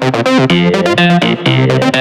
yeah, yeah. yeah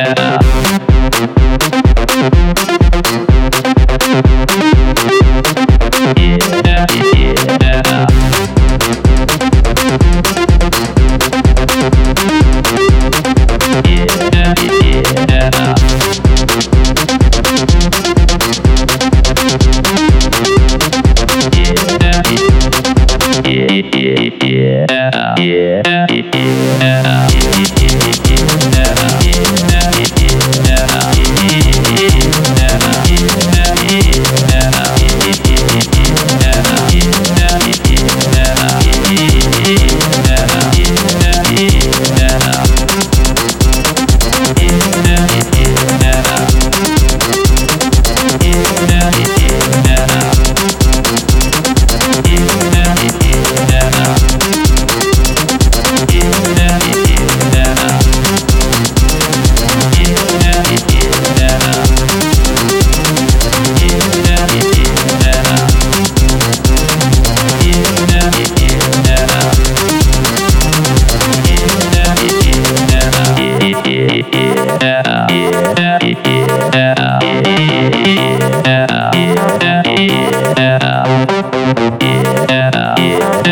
yeah, yeah.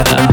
Yeah.